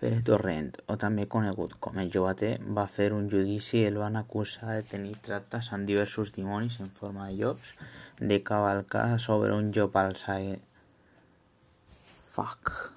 Pere Torrent, o també conegut com el Llobater, va fer un judici i el van acusar de tenir tractes amb diversos dimonis en forma de llops, de cavalcar sobre un llop alçaire. Fuck.